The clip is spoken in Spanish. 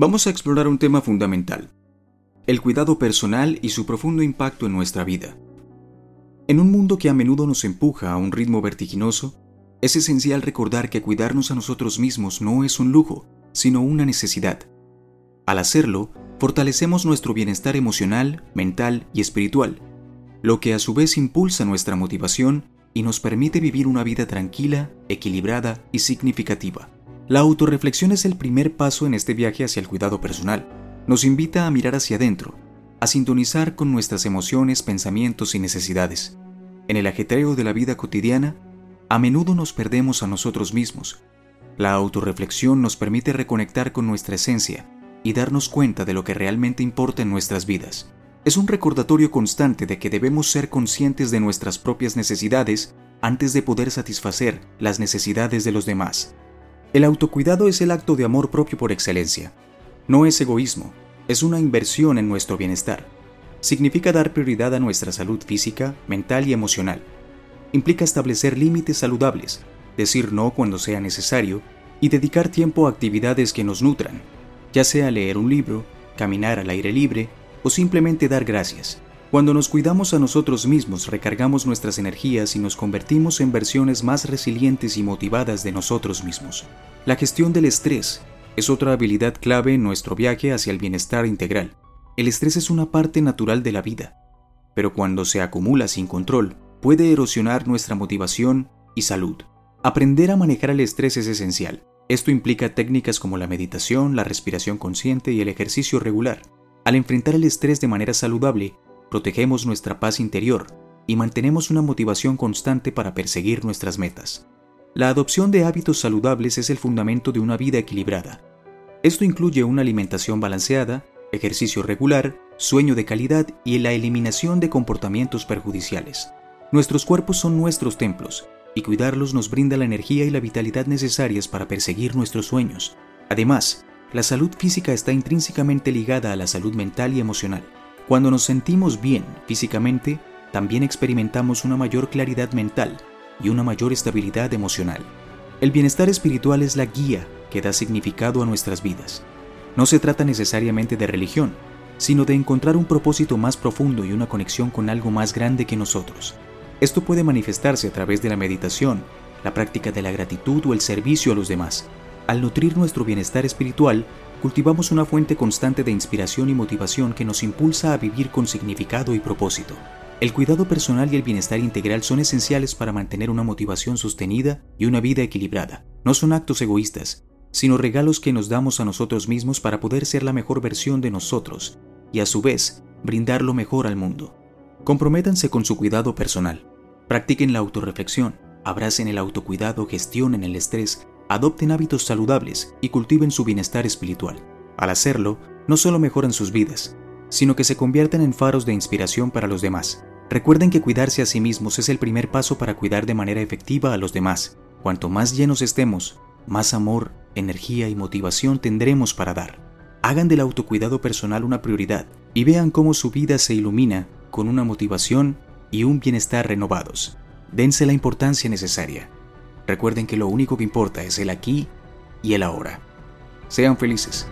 Vamos a explorar un tema fundamental, el cuidado personal y su profundo impacto en nuestra vida. En un mundo que a menudo nos empuja a un ritmo vertiginoso, es esencial recordar que cuidarnos a nosotros mismos no es un lujo, sino una necesidad. Al hacerlo, fortalecemos nuestro bienestar emocional, mental y espiritual, lo que a su vez impulsa nuestra motivación y nos permite vivir una vida tranquila, equilibrada y significativa. La autorreflexión es el primer paso en este viaje hacia el cuidado personal. Nos invita a mirar hacia adentro, a sintonizar con nuestras emociones, pensamientos y necesidades. En el ajetreo de la vida cotidiana, a menudo nos perdemos a nosotros mismos. La autorreflexión nos permite reconectar con nuestra esencia y darnos cuenta de lo que realmente importa en nuestras vidas es un recordatorio constante de que debemos ser conscientes de nuestras propias necesidades antes de poder satisfacer las necesidades de los demás. El autocuidado es el acto de amor propio por excelencia. No es egoísmo, es una inversión en nuestro bienestar. Significa dar prioridad a nuestra salud física, mental y emocional. Implica establecer límites saludables, decir no cuando sea necesario y dedicar tiempo a actividades que nos nutran, ya sea leer un libro, caminar al aire libre o simplemente dar gracias. Cuando nos cuidamos a nosotros mismos, recargamos nuestras energías y nos convertimos en versiones más resilientes y motivadas de nosotros mismos. La gestión del estrés es otra habilidad clave en nuestro viaje hacia el bienestar integral. El estrés es una parte natural de la vida, pero cuando se acumula sin control, puede erosionar nuestra motivación y salud. Aprender a manejar el estrés es esencial. Esto implica técnicas como la meditación, la respiración consciente y el ejercicio regular. Al enfrentar el estrés de manera saludable, protegemos nuestra paz interior y mantenemos una motivación constante para perseguir nuestras metas. La adopción de hábitos saludables es el fundamento de una vida equilibrada. Esto incluye una alimentación balanceada, ejercicio regular, sueño de calidad y la eliminación de comportamientos perjudiciales. Nuestros cuerpos son nuestros templos, y cuidarlos nos brinda la energía y la vitalidad necesarias para perseguir nuestros sueños. Además, la salud física está intrínsecamente ligada a la salud mental y emocional. Cuando nos sentimos bien físicamente, también experimentamos una mayor claridad mental y una mayor estabilidad emocional. El bienestar espiritual es la guía que da significado a nuestras vidas. No se trata necesariamente de religión, sino de encontrar un propósito más profundo y una conexión con algo más grande que nosotros. Esto puede manifestarse a través de la meditación, la práctica de la gratitud o el servicio a los demás. Al nutrir nuestro bienestar espiritual, cultivamos una fuente constante de inspiración y motivación que nos impulsa a vivir con significado y propósito. El cuidado personal y el bienestar integral son esenciales para mantener una motivación sostenida y una vida equilibrada. No son actos egoístas, sino regalos que nos damos a nosotros mismos para poder ser la mejor versión de nosotros y a su vez brindar lo mejor al mundo. Comprométanse con su cuidado personal. Practiquen la autorreflexión, abracen el autocuidado, gestionen el estrés adopten hábitos saludables y cultiven su bienestar espiritual. Al hacerlo, no solo mejoran sus vidas, sino que se convierten en faros de inspiración para los demás. Recuerden que cuidarse a sí mismos es el primer paso para cuidar de manera efectiva a los demás. Cuanto más llenos estemos, más amor, energía y motivación tendremos para dar. Hagan del autocuidado personal una prioridad y vean cómo su vida se ilumina con una motivación y un bienestar renovados. Dense la importancia necesaria Recuerden que lo único que importa es el aquí y el ahora. Sean felices.